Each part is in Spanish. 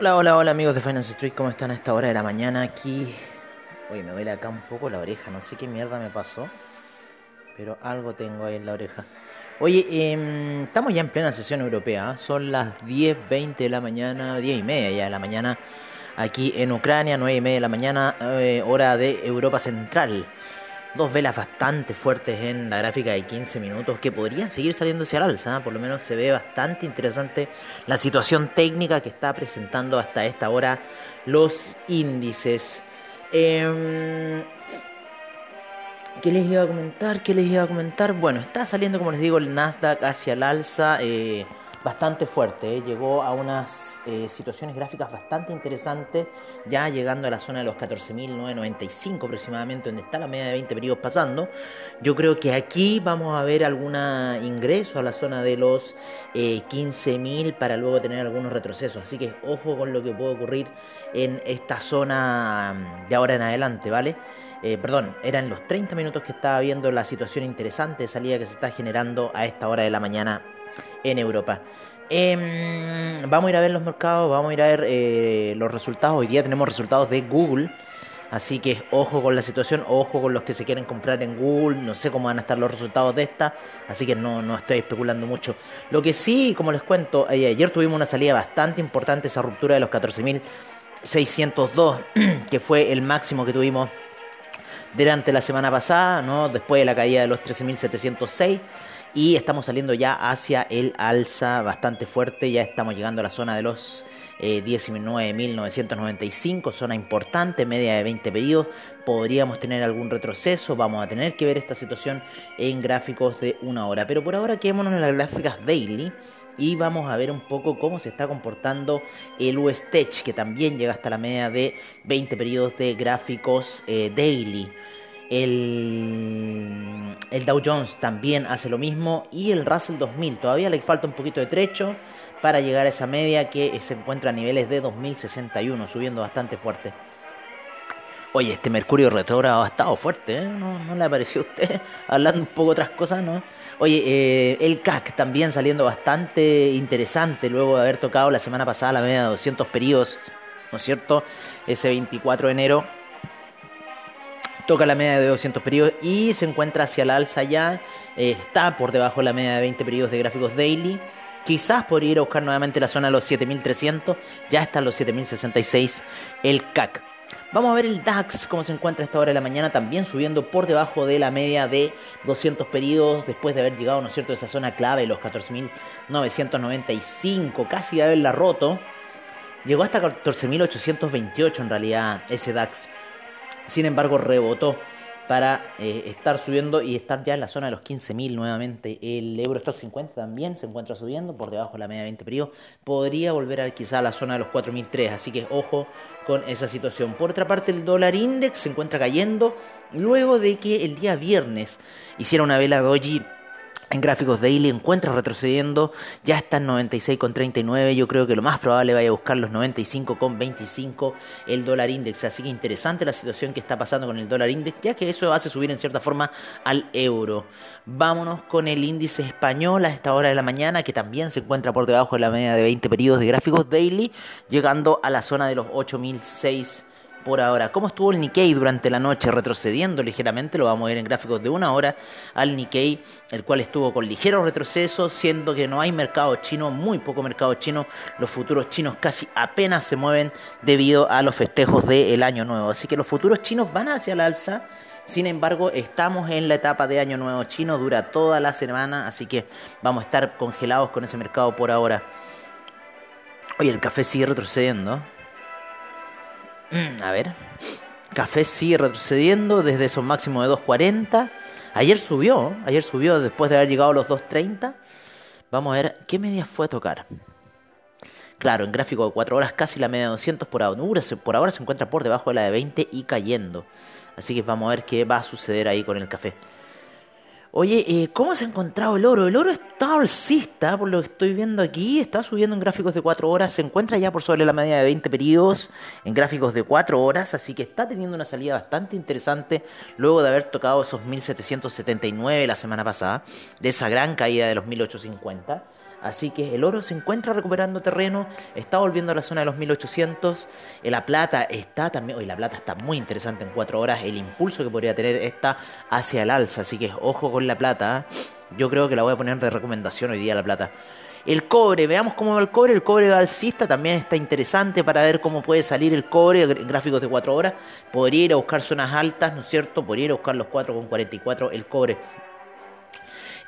Hola, hola, hola amigos de Finance Street, ¿cómo están a esta hora de la mañana aquí? Oye, me duele acá un poco la oreja, no sé qué mierda me pasó, pero algo tengo ahí en la oreja. Oye, em, estamos ya en plena sesión europea, ¿ah? son las 10.20 de la mañana, 10 y media ya de la mañana, aquí en Ucrania, 9 y media de la mañana, eh, hora de Europa Central dos velas bastante fuertes en la gráfica de 15 minutos que podrían seguir saliendo hacia el alza. ¿eh? Por lo menos se ve bastante interesante la situación técnica que está presentando hasta esta hora los índices. Em, ¿Qué les iba a comentar? ¿Qué les iba a comentar? Bueno, está saliendo, como les digo, el Nasdaq hacia el alza. Eh, bastante fuerte, ¿eh? llegó a unas eh, situaciones gráficas bastante interesantes, ya llegando a la zona de los 14.995 aproximadamente, donde está la media de 20 periodos pasando. Yo creo que aquí vamos a ver algún ingreso a la zona de los 15.000 eh, para luego tener algunos retrocesos, así que ojo con lo que puede ocurrir en esta zona mm, de ahora en adelante, ¿vale? perdón, eran los 30 minutos que estaba viendo la situación interesante de salida que se está generando a esta hora de la mañana en Europa. Em, vamos a ir a ver los mercados, vamos a ir a ver eh, los resultados. Hoy día tenemos resultados de Google. Así que ojo con la situación, ojo con los que se quieren comprar en Google. No sé cómo van a estar los resultados de esta. Así que no, no estoy especulando mucho. Lo que sí, como les cuento, eh, ayer tuvimos una salida bastante importante, esa ruptura de los 14.602, que fue el máximo que tuvimos durante la semana pasada, ¿no? después de la caída de los 13.706 y estamos saliendo ya hacia el alza bastante fuerte, ya estamos llegando a la zona de los 19.995, eh, zona importante, media de 20 pedidos, podríamos tener algún retroceso, vamos a tener que ver esta situación en gráficos de una hora, pero por ahora quedémonos en las gráficas daily y vamos a ver un poco cómo se está comportando el US que también llega hasta la media de 20 periodos de gráficos eh, daily. El, el, Dow Jones también hace lo mismo y el Russell 2000 todavía le falta un poquito de trecho para llegar a esa media que se encuentra a niveles de 2061, subiendo bastante fuerte. Oye, este Mercurio retrógrado ha estado fuerte, ¿eh? ¿No, ¿No, le apareció a usted hablando un poco otras cosas, no? Oye, eh, el CAC también saliendo bastante interesante luego de haber tocado la semana pasada la media de 200 periodos, ¿no es cierto? Ese 24 de enero toca la media de 200 periodos y se encuentra hacia el alza ya, eh, está por debajo de la media de 20 periodos de gráficos daily. Quizás podría ir a buscar nuevamente la zona de los 7300, ya está en los 7066 el CAC. Vamos a ver el DAX, cómo se encuentra a esta hora de la mañana, también subiendo por debajo de la media de 200 periodos, después de haber llegado, ¿no es cierto?, a esa zona clave, los 14.995, casi de haberla roto. Llegó hasta 14.828 en realidad ese DAX. Sin embargo, rebotó para eh, estar subiendo y estar ya en la zona de los 15.000 nuevamente. El Eurostock 50 también se encuentra subiendo por debajo de la media de 20 periodos. Podría volver a quizá a la zona de los 4.003, así que ojo con esa situación. Por otra parte, el dólar index se encuentra cayendo luego de que el día viernes hiciera una vela doji en gráficos daily encuentra retrocediendo, ya está en 96,39, yo creo que lo más probable vaya a buscar los 95,25 el dólar index, así que interesante la situación que está pasando con el dólar index, ya que eso hace subir en cierta forma al euro. Vámonos con el índice español a esta hora de la mañana, que también se encuentra por debajo de la media de 20 periodos de gráficos daily, llegando a la zona de los 8006 por ahora. ¿Cómo estuvo el Nikkei durante la noche? Retrocediendo ligeramente, lo vamos a ver en gráficos de una hora al Nikkei, el cual estuvo con ligeros retrocesos, siendo que no hay mercado chino, muy poco mercado chino, los futuros chinos casi apenas se mueven debido a los festejos del año nuevo. Así que los futuros chinos van hacia la alza. Sin embargo, estamos en la etapa de Año Nuevo Chino, dura toda la semana, así que vamos a estar congelados con ese mercado por ahora. Oye, el café sigue retrocediendo. Mm, a ver. Café sigue retrocediendo desde esos máximos de 2.40. Ayer subió, ayer subió después de haber llegado a los 2.30. Vamos a ver qué media fue a tocar. Claro, en gráfico de 4 horas casi la media de 200 por ahora. Por ahora se encuentra por debajo de la de 20 y cayendo. Así que vamos a ver qué va a suceder ahí con el café. Oye, eh, ¿cómo se ha encontrado el oro? El oro está alcista, por lo que estoy viendo aquí, está subiendo en gráficos de 4 horas, se encuentra ya por sobre la media de 20 periodos en gráficos de 4 horas, así que está teniendo una salida bastante interesante luego de haber tocado esos 1779 la semana pasada, de esa gran caída de los 1850. Así que el oro se encuentra recuperando terreno, está volviendo a la zona de los 1800. Eh, la plata está también, hoy la plata está muy interesante en 4 horas. El impulso que podría tener está hacia el alza, así que ojo con la plata. ¿eh? Yo creo que la voy a poner de recomendación hoy día la plata. El cobre, veamos cómo va el cobre. El cobre alcista también está interesante para ver cómo puede salir el cobre en gráficos de 4 horas. Podría ir a buscar zonas altas, ¿no es cierto? Podría ir a buscar los 4,44 el cobre.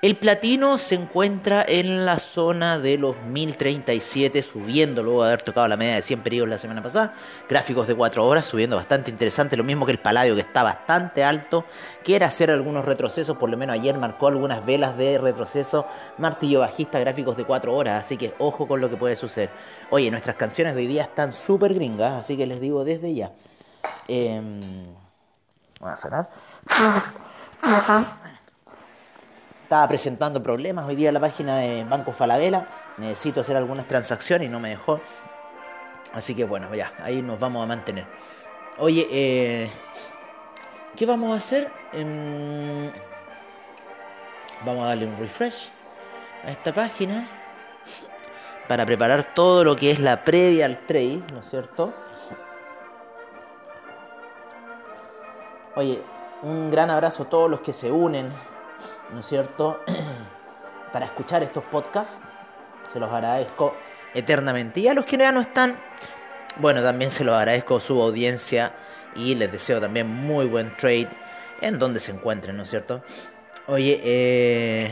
El platino se encuentra en la zona de los 1037, subiendo luego de haber tocado la media de 100 periodos la semana pasada. Gráficos de 4 horas, subiendo bastante interesante. Lo mismo que el paladio, que está bastante alto. Quiere hacer algunos retrocesos, por lo menos ayer marcó algunas velas de retroceso. Martillo bajista, gráficos de 4 horas. Así que ojo con lo que puede suceder. Oye, nuestras canciones de hoy día están súper gringas, así que les digo desde ya. Eh, a sonar estaba presentando problemas hoy día la página de Banco Falabella. Necesito hacer algunas transacciones y no me dejó. Así que bueno, ya, ahí nos vamos a mantener. Oye, eh, ¿qué vamos a hacer? Em, vamos a darle un refresh a esta página para preparar todo lo que es la previa al trade, ¿no es cierto? Oye, un gran abrazo a todos los que se unen ¿no es cierto?, para escuchar estos podcasts. Se los agradezco eternamente. Y a los que ya no están, bueno, también se los agradezco su audiencia y les deseo también muy buen trade en donde se encuentren, ¿no es cierto? Oye, eh,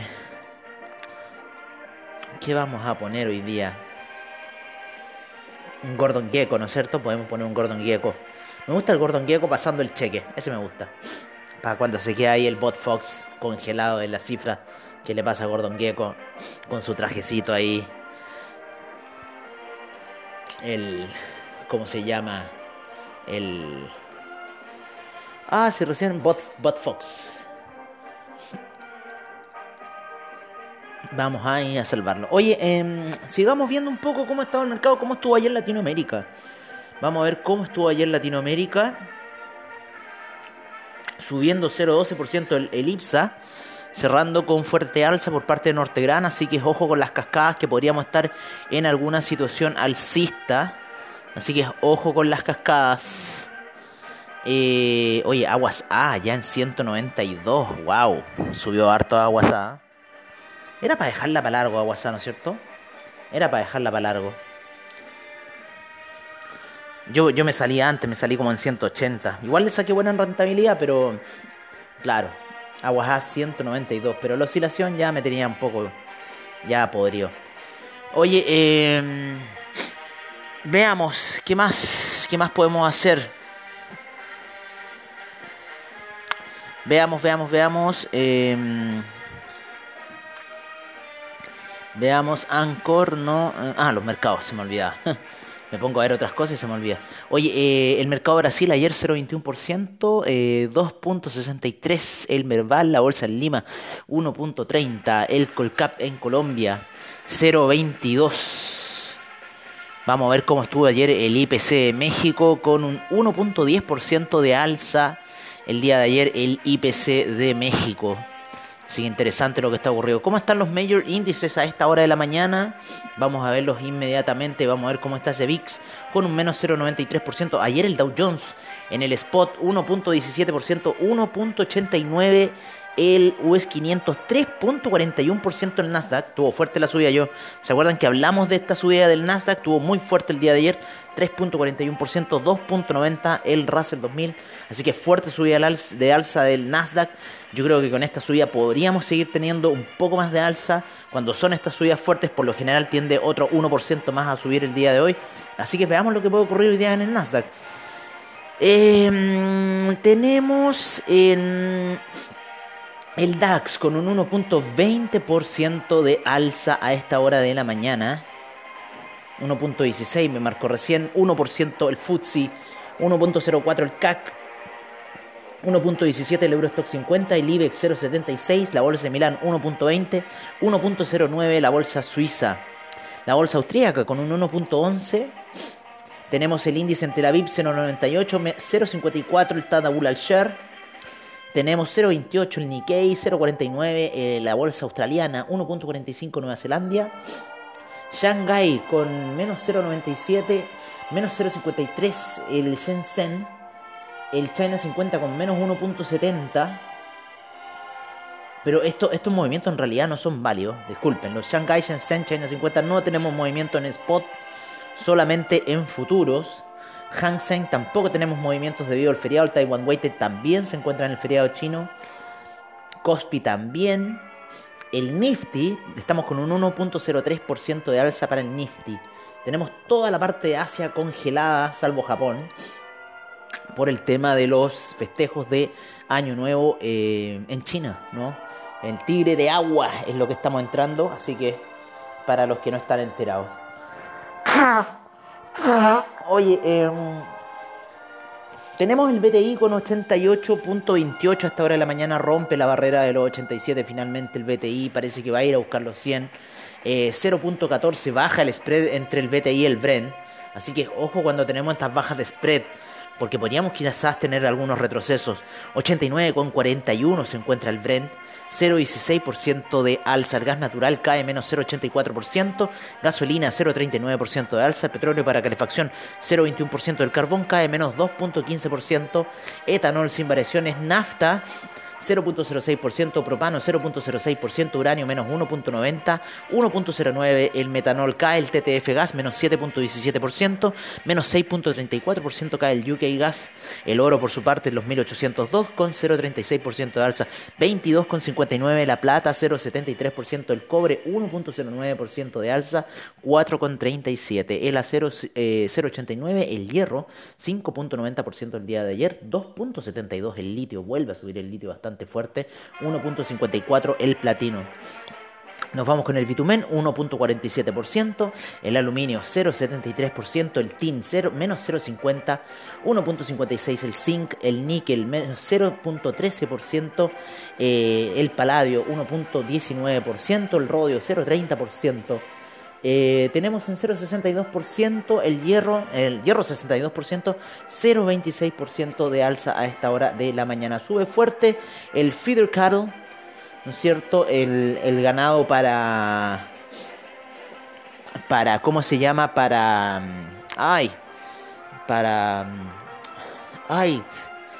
¿qué vamos a poner hoy día? Un Gordon Gecko, ¿no es cierto? Podemos poner un Gordon Gecko. Me gusta el Gordon Gecko pasando el cheque, ese me gusta. Para cuando se queda ahí el bot Fox congelado en la cifra que le pasa a Gordon Gecko con su trajecito ahí. El. ¿Cómo se llama? El. Ah, sí, recién Bot, bot Fox. Vamos ahí a salvarlo. Oye, eh, sigamos viendo un poco cómo estaba el mercado, cómo estuvo ayer Latinoamérica. Vamos a ver cómo estuvo ayer Latinoamérica subiendo 0,12% el, el IPSA, cerrando con fuerte alza por parte de Nortegran, así que ojo con las cascadas que podríamos estar en alguna situación alcista, así que ojo con las cascadas. Eh, oye, Aguas A ya en 192, wow, subió harto Aguas A. Era para dejarla para largo Aguas A, ¿no es cierto? Era para dejarla para largo. Yo, yo me salí antes, me salí como en 180. Igual le saqué buena rentabilidad, pero claro, Aguajá 192. Pero la oscilación ya me tenía un poco ya podrido. Oye, eh, veamos, ¿qué más, ¿qué más podemos hacer? Veamos, veamos, veamos. Eh, veamos, Anchor, no. Ah, los mercados, se me olvidaba. Me pongo a ver otras cosas y se me olvida. Oye, eh, el mercado Brasil ayer 0,21%, eh, 2,63% el Merval, la bolsa en Lima 1,30%, el Colcap en Colombia 0,22%. Vamos a ver cómo estuvo ayer el IPC de México con un 1,10% de alza el día de ayer el IPC de México. Sigue interesante lo que está ocurriendo. ¿Cómo están los major índices a esta hora de la mañana? Vamos a verlos inmediatamente. Vamos a ver cómo está ese VIX con un menos 0,93%. Ayer el Dow Jones en el spot 1.17%, 1.89% el US 500, 3.41% el Nasdaq. Tuvo fuerte la subida yo. ¿Se acuerdan que hablamos de esta subida del Nasdaq? Tuvo muy fuerte el día de ayer. 3.41%, 2.90% el Russell 2000. Así que fuerte subida de alza del Nasdaq. Yo creo que con esta subida podríamos seguir teniendo un poco más de alza. Cuando son estas subidas fuertes, por lo general tiende otro 1% más a subir el día de hoy. Así que veamos lo que puede ocurrir hoy día en el Nasdaq. Em, tenemos en el DAX con un 1.20% de alza a esta hora de la mañana. 1.16 me marcó recién. 1% el FTSE. 1.04 el CAC. 1.17 el Eurostock 50, el IBEX 0.76, la bolsa de Milán 1.20, 1.09 la bolsa suiza, la bolsa austríaca con un 1.11, tenemos el índice en Tel Aviv 0.98, 0.54 el Tadabul al Share, Tenemos 0.28 el Nikkei, 0.49 eh, la bolsa australiana, 1.45 Nueva Zelanda. Shanghai con menos 0.97, menos 0.53 el Shenzhen. El China 50 con menos 1.70. Pero esto, estos movimientos en realidad no son válidos, disculpen. Los Shanghai, Shenzhen, China 50 no tenemos movimiento en spot, solamente en futuros. Hang Seng tampoco tenemos movimientos debido al feriado. El Taiwan Weighted también se encuentra en el feriado chino. Kospi también. El Nifty, estamos con un 1.03% de alza para el Nifty. Tenemos toda la parte de Asia congelada, salvo Japón, por el tema de los festejos de Año Nuevo eh, en China, ¿no? El tigre de agua es lo que estamos entrando, así que para los que no están enterados. Oye, em, tenemos el BTI con 88.28 a esta hora de la mañana, rompe la barrera de los 87 finalmente el BTI, parece que va a ir a buscar los 100. 0.14 eh, baja el spread entre el BTI y el Brent, así que ojo cuando tenemos estas bajas de spread porque podríamos quizás tener algunos retrocesos. 89,41 se encuentra el Brent, 0,16% de alza. El gas natural cae menos 0,84%, gasolina 0,39% de alza, el petróleo para calefacción 0,21%, del carbón cae menos 2,15%, etanol sin variaciones, nafta 0.06%, propano 0.06%, uranio menos 1.90, 1.09 el metanol cae, el TTF gas menos 7.17%, menos 6.34% cae el UK gas, el oro por su parte los 1802 con 0.36% de alza, 22.59 la plata, 0.73% el cobre, 1.09% de alza, 4.37 el acero 0.89 eh, el hierro, 5.90% el día de ayer, 2.72 el litio, vuelve a subir el litio bastante fuerte, 1.54 el platino. Nos vamos con el bitumen, 1.47%, el aluminio 0.73%, el tin 0, menos 0.50, 1.56% el zinc, el níquel menos 0.13%, eh, el paladio 1.19%, el rodio 0.30%. Eh, tenemos en 0,62% el hierro, el hierro 62%, 0,26% de alza a esta hora de la mañana. Sube fuerte el feeder cattle, ¿no es cierto? El, el ganado para, para, ¿cómo se llama? Para, ay, para, ay,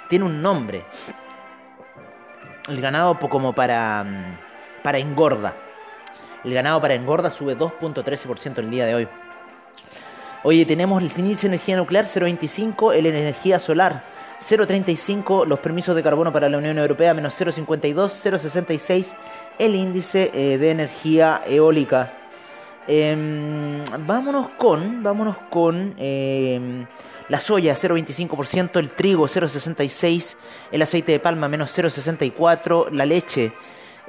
tiene un nombre. El ganado como para, para engorda. El ganado para engorda sube 2.13% el día de hoy. Oye, tenemos el índice de energía nuclear 0.25, el energía solar 0.35, los permisos de carbono para la Unión Europea menos 0.52, 0.66, el índice eh, de energía eólica. Em, vámonos con, vámonos con em, la soya 0.25%, el trigo 0.66, el aceite de palma menos 0.64, la leche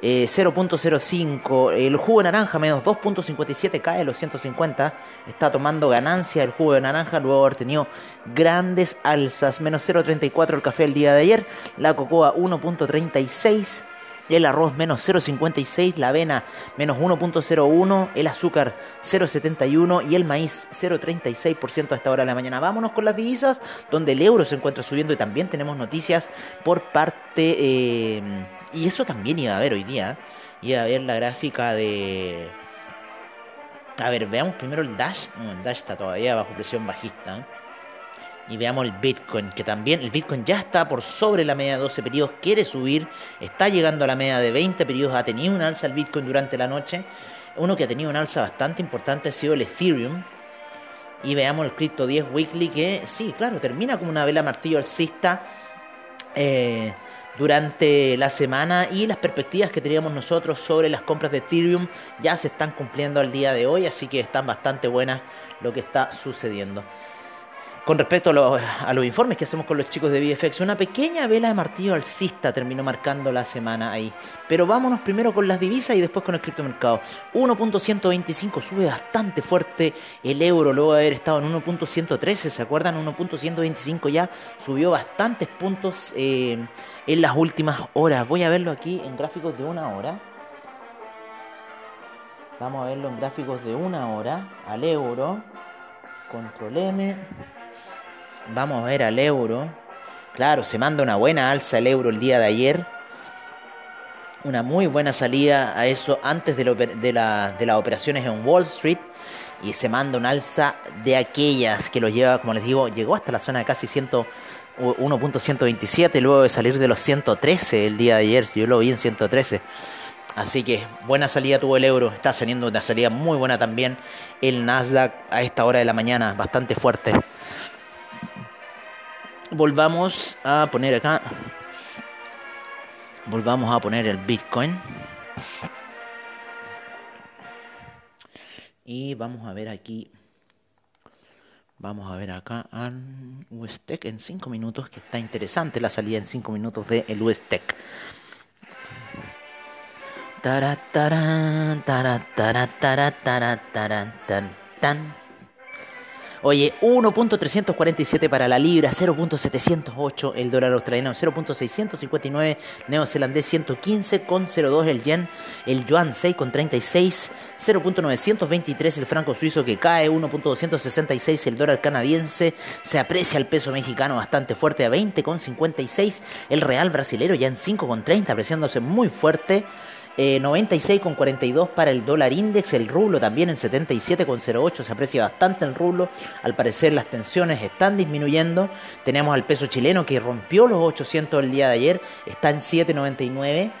0.05. Eh, el jugo de naranja menos 2.57 cae los 150. Está tomando ganancia el jugo de naranja luego de haber tenido grandes alzas. Menos 0.34 el café el día de ayer. La cocoa 1.36. El arroz menos 0,56, la avena menos 1,01, el azúcar 0,71 y el maíz 0,36% a esta hora de la mañana. Vámonos con las divisas, donde el euro se encuentra subiendo y también tenemos noticias por parte... Eh, y eso también iba a ver hoy día. Iba a ver la gráfica de. A ver, veamos primero el Dash. No, el Dash está todavía bajo presión bajista. Y veamos el Bitcoin, que también el Bitcoin ya está por sobre la media de 12 periodos, quiere subir, está llegando a la media de 20 periodos, ha tenido un alza el Bitcoin durante la noche. Uno que ha tenido un alza bastante importante ha sido el Ethereum. Y veamos el Crypto 10 Weekly, que sí, claro, termina como una vela martillo alcista. Eh, durante la semana y las perspectivas que teníamos nosotros sobre las compras de Ethereum ya se están cumpliendo al día de hoy, así que están bastante buenas lo que está sucediendo. Con respecto a, los informes que hacemos con los chicos de VFX, una pequeña vela de martillo alcista terminó marcando la semana ahí. Pero vámonos primero con las divisas y después con el criptomercado. 1.125 sube bastante fuerte el euro luego de haber estado en 1.113, ¿se acuerdan? 1.125 ya subió bastantes puntos eh, en las últimas horas. Voy a verlo aquí en gráficos de una hora. Vamos a verlo en gráficos de una hora al euro. Control M. Vamos a ver al euro Claro, se manda una buena alza el euro el día de ayer. Una muy buena salida a eso antes de, la, las operaciones en Wall Street. Y se manda una alza de aquellas que lo lleva, como les digo, llegó hasta la zona de casi 1.127 luego de salir de los 113 el día de ayer. Yo lo vi en 113. Así que buena salida tuvo el euro, está teniendo una salida muy buena también el Nasdaq a esta hora de la mañana, bastante fuerte. Volvamos a poner acá, volvamos a poner el Bitcoin. Y vamos a ver aquí, vamos a ver acá al USTEC en 5 minutos, que está interesante la salida en 5 minutos del el USTEC. Oye, 1.347 para la libra, 0.708 el dólar australiano, 0.659 neozelandés, 115,02 el yen, el yuan 6,36, 0.923 el franco suizo que cae, 1.266 el dólar canadiense, se aprecia el peso mexicano bastante fuerte a 20,56, el real brasilero ya en 5,30 apreciándose muy fuerte. 96,42 eh, para el dólar index, el rublo también en 77,08, se aprecia bastante el rublo, al parecer las tensiones están disminuyendo, tenemos al peso chileno que rompió los 800 el día de ayer, está en 7,99.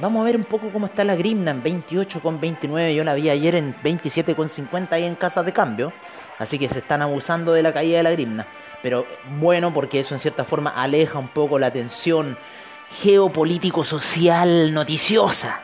vamos a ver un poco cómo está la grimna en 28,29, yo la vi ayer en 27,50 ahí en casa de cambio, así que se están abusando de la caída de la grimna, pero bueno porque eso en cierta forma aleja un poco la tensión geopolítico, social, noticiosa.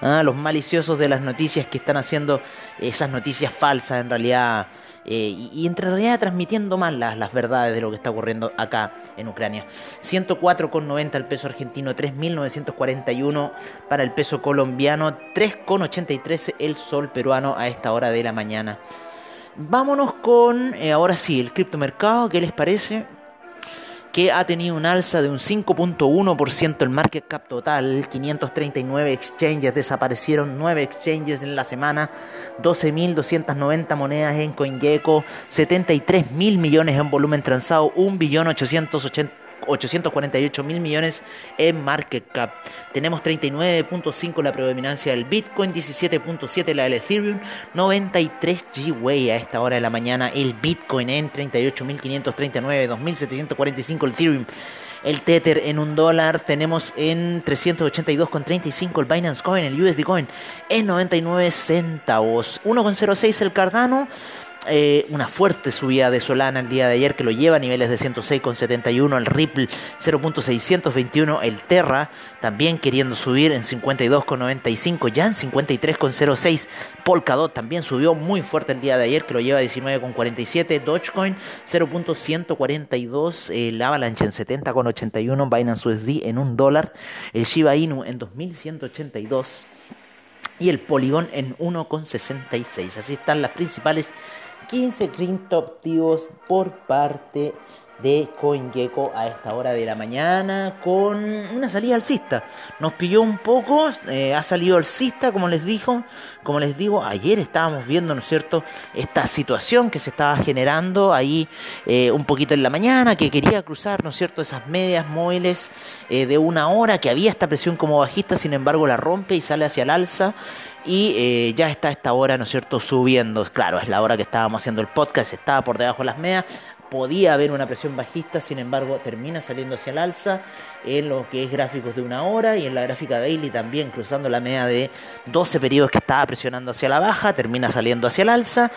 ¿ah? Los maliciosos de las noticias que están haciendo esas noticias falsas en realidad. Eh, y, entre realidad transmitiendo mal las, las, verdades de lo que está ocurriendo acá en Ucrania. 104,90 el peso argentino, 3.941 para el peso colombiano, 3,83 el sol peruano a esta hora de la mañana. Vámonos con, eh, ahora sí, el criptomercado, ¿qué les parece? Que ha tenido un alza de un 5.1% el market cap total, 539 exchanges desaparecieron, 9 exchanges en la semana, 12.290 monedas en CoinGecko, 73 mil millones en volumen transado, 1.880 848 mil millones en market cap. Tenemos 39.5 la predominancia del Bitcoin, 17.7 la del Ethereum, 93 G-Way a esta hora de la mañana el Bitcoin en 38.539, 2.745 el Ethereum. El Tether en un dólar tenemos en 382,35 el Binance Coin, el USD Coin en 99 centavos. 1,06 el Cardano. Eh, una fuerte subida de Solana el día de ayer que lo lleva a niveles de 106,71, el Ripple 0.621, el Terra también queriendo subir en 52,95, ya en 53,06, Polkadot también subió muy fuerte el día de ayer que lo lleva a 19,47, Dogecoin 0.142, el Avalanche en 70,81, Binance USD en un dólar, el Shiba Inu en 2182 y el Polygon en 1,66. Así están las principales 15 criptoactivos por parte de CoinGecko a esta hora de la mañana con una salida alcista. Nos pilló un poco, eh, ha salido alcista, como les dijo, como les digo, ayer estábamos viendo, ¿no es cierto?, esta situación que se estaba generando ahí eh, un poquito en la mañana, que quería cruzar, ¿no es cierto?, esas medias móviles eh, de una hora, que había esta presión como bajista, sin embargo la rompe y sale hacia el alza y ya está esta hora, ¿no es cierto?, subiendo. Claro, es la hora que estábamos haciendo el podcast, estaba por debajo de las medias podía haber una presión bajista, sin embargo termina saliendo hacia el alza en lo que es gráficos de una hora y en la gráfica daily también cruzando la media de 12 periodos que estaba presionando hacia la baja, termina saliendo hacia el alza.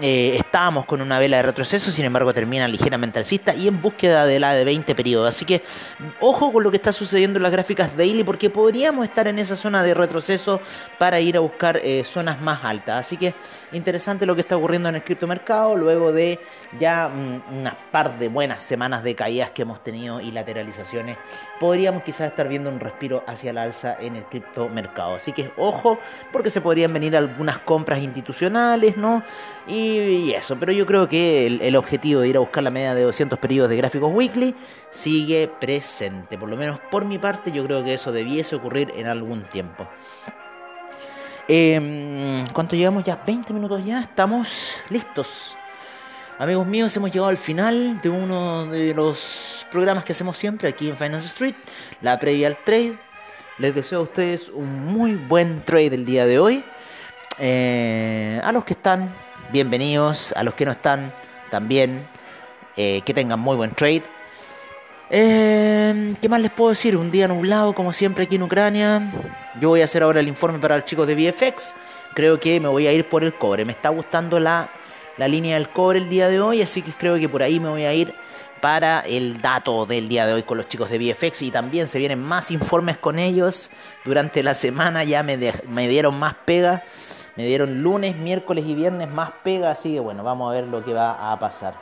Eh, estábamos con una vela de retroceso, sin embargo termina ligeramente alcista y en búsqueda de la de 20 periodos. Así que ojo con lo que está sucediendo en las gráficas daily porque podríamos estar en esa zona de retroceso para ir a buscar eh, zonas más altas. Así que interesante lo que está ocurriendo en el criptomercado luego de ya mm, unas par de buenas semanas de caídas que hemos tenido y lateralizaciones podríamos quizás estar viendo un respiro hacia la alza en el criptomercado. Así que ojo, porque se podrían venir algunas compras institucionales, ¿no? Y, eso, pero yo creo que el, objetivo de ir a buscar la media de 200 periodos de gráficos weekly sigue presente. Por lo menos por mi parte, yo creo que eso debiese ocurrir en algún tiempo. Eh, ¿Cuánto llevamos ya? 20 minutos ya, estamos listos Amigos míos, hemos llegado al final de uno de los programas que hacemos siempre aquí en Finance Street, la previa al trade. Les deseo a ustedes un muy buen trade el día de hoy. Eh, a los que están, bienvenidos. A los que no están, también. Eh, que tengan muy buen trade. Eh, ¿Qué más les puedo decir? Un día nublado, como siempre, aquí en Ucrania. Yo voy a hacer ahora el informe para los chicos de VFX. Creo que me voy a ir por el cobre. Me está gustando la, la línea del cobre el día de hoy, así que creo que por ahí me voy a ir para el dato del día de hoy con los chicos de VFX y también se vienen más informes con ellos durante la semana, ya me, me dieron más pega, me dieron lunes, miércoles y viernes más pega, así que bueno, vamos a ver lo que va a pasar.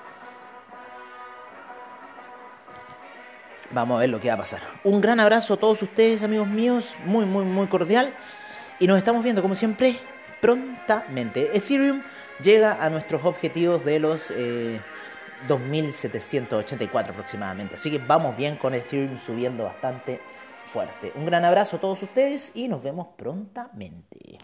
Vamos a ver lo que va a pasar. Un gran abrazo a todos ustedes, amigos míos, muy, muy, muy cordial. Y nos estamos viendo, como siempre, prontamente. Ethereum llega a nuestros objetivos de los eh, 2.784 aproximadamente. Así que vamos bien con Ethereum subiendo bastante fuerte. Un gran abrazo a todos ustedes y nos vemos prontamente.